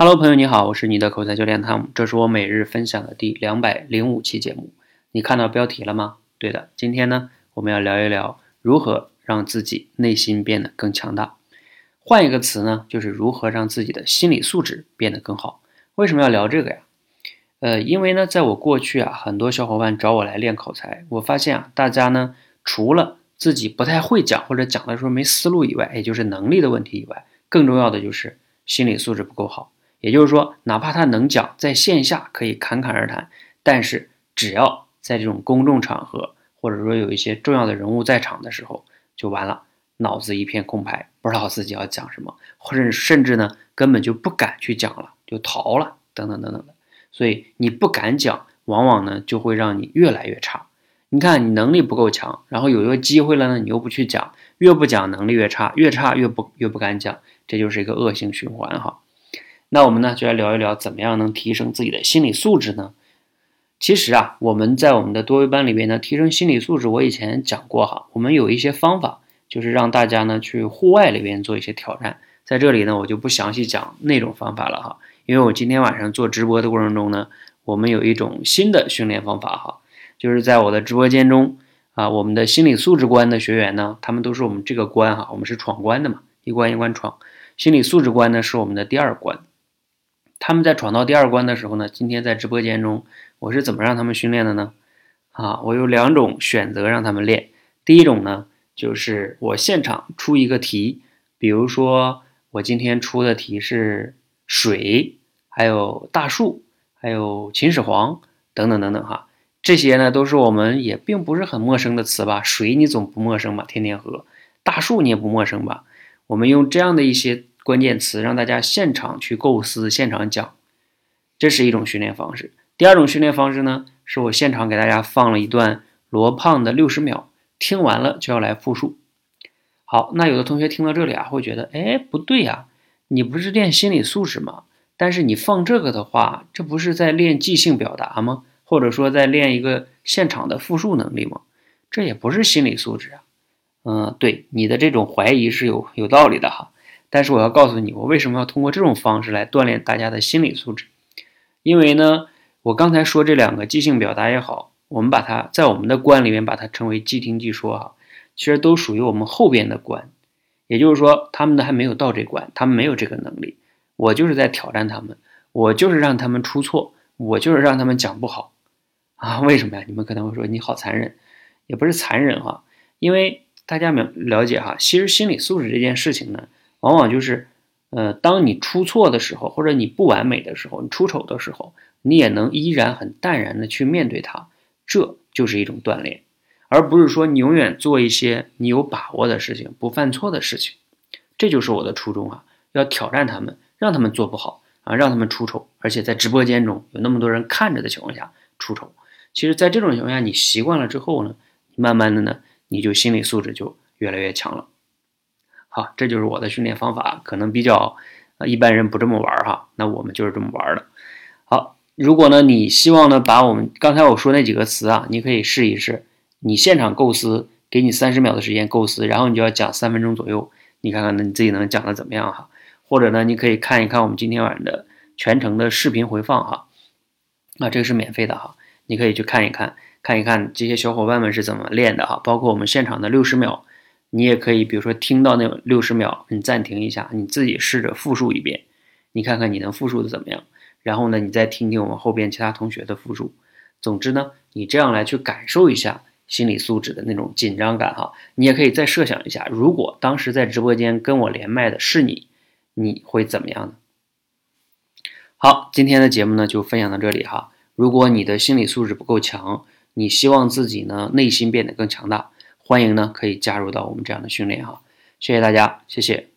Hello，朋友你好，我是你的口才教练汤姆，这是我每日分享的第两百零五期节目。你看到标题了吗？对的，今天呢，我们要聊一聊如何让自己内心变得更强大。换一个词呢，就是如何让自己的心理素质变得更好。为什么要聊这个呀？呃，因为呢，在我过去啊，很多小伙伴找我来练口才，我发现啊，大家呢，除了自己不太会讲或者讲的时候没思路以外，也就是能力的问题以外，更重要的就是心理素质不够好。也就是说，哪怕他能讲，在线下可以侃侃而谈，但是只要在这种公众场合，或者说有一些重要的人物在场的时候，就完了，脑子一片空白，不知道自己要讲什么，或者甚至呢，根本就不敢去讲了，就逃了，等等等等的。所以你不敢讲，往往呢就会让你越来越差。你看你能力不够强，然后有一个机会了呢，你又不去讲，越不讲能力越差，越差越不越不敢讲，这就是一个恶性循环哈。那我们呢就来聊一聊，怎么样能提升自己的心理素质呢？其实啊，我们在我们的多维班里边呢，提升心理素质，我以前讲过哈，我们有一些方法，就是让大家呢去户外里边做一些挑战。在这里呢，我就不详细讲那种方法了哈，因为我今天晚上做直播的过程中呢，我们有一种新的训练方法哈，就是在我的直播间中啊，我们的心理素质关的学员呢，他们都是我们这个关哈，我们是闯关的嘛，一关一关闯，心理素质关呢是我们的第二关。他们在闯到第二关的时候呢，今天在直播间中，我是怎么让他们训练的呢？啊，我有两种选择让他们练。第一种呢，就是我现场出一个题，比如说我今天出的题是水，还有大树，还有秦始皇等等等等哈，这些呢都是我们也并不是很陌生的词吧？水你总不陌生吧？天天喝，大树你也不陌生吧？我们用这样的一些。关键词让大家现场去构思，现场讲，这是一种训练方式。第二种训练方式呢，是我现场给大家放了一段罗胖的六十秒，听完了就要来复述。好，那有的同学听到这里啊，会觉得，哎，不对呀，你不是练心理素质吗？但是你放这个的话，这不是在练即兴表达吗？或者说在练一个现场的复述能力吗？这也不是心理素质啊。嗯，对，你的这种怀疑是有有道理的哈。但是我要告诉你，我为什么要通过这种方式来锻炼大家的心理素质？因为呢，我刚才说这两个即兴表达也好，我们把它在我们的关里面把它称为即听即说哈，其实都属于我们后边的关，也就是说，他们呢还没有到这关，他们没有这个能力，我就是在挑战他们，我就是让他们出错，我就是让他们讲不好 啊？为什么呀？你们可能会说你好残忍，也不是残忍哈，因为大家了了解哈，其实心理素质这件事情呢。往往就是，呃，当你出错的时候，或者你不完美的时候，你出丑的时候，你也能依然很淡然的去面对它，这就是一种锻炼，而不是说你永远做一些你有把握的事情，不犯错的事情。这就是我的初衷啊，要挑战他们，让他们做不好啊，让他们出丑，而且在直播间中有那么多人看着的情况下出丑。其实，在这种情况下，你习惯了之后呢，慢慢的呢，你就心理素质就越来越强了。啊，这就是我的训练方法，可能比较，呃，一般人不这么玩哈。那我们就是这么玩的。好，如果呢，你希望呢，把我们刚才我说那几个词啊，你可以试一试，你现场构思，给你三十秒的时间构思，然后你就要讲三分钟左右，你看看呢，你自己能讲的怎么样哈？或者呢，你可以看一看我们今天晚上的全程的视频回放哈。啊，这个是免费的哈，你可以去看一看，看一看这些小伙伴们是怎么练的哈，包括我们现场的六十秒。你也可以，比如说听到那六十秒，你暂停一下，你自己试着复述一遍，你看看你能复述的怎么样。然后呢，你再听听我们后边其他同学的复述。总之呢，你这样来去感受一下心理素质的那种紧张感哈。你也可以再设想一下，如果当时在直播间跟我连麦的是你，你会怎么样呢？好，今天的节目呢就分享到这里哈。如果你的心理素质不够强，你希望自己呢内心变得更强大。欢迎呢，可以加入到我们这样的训练哈，谢谢大家，谢谢。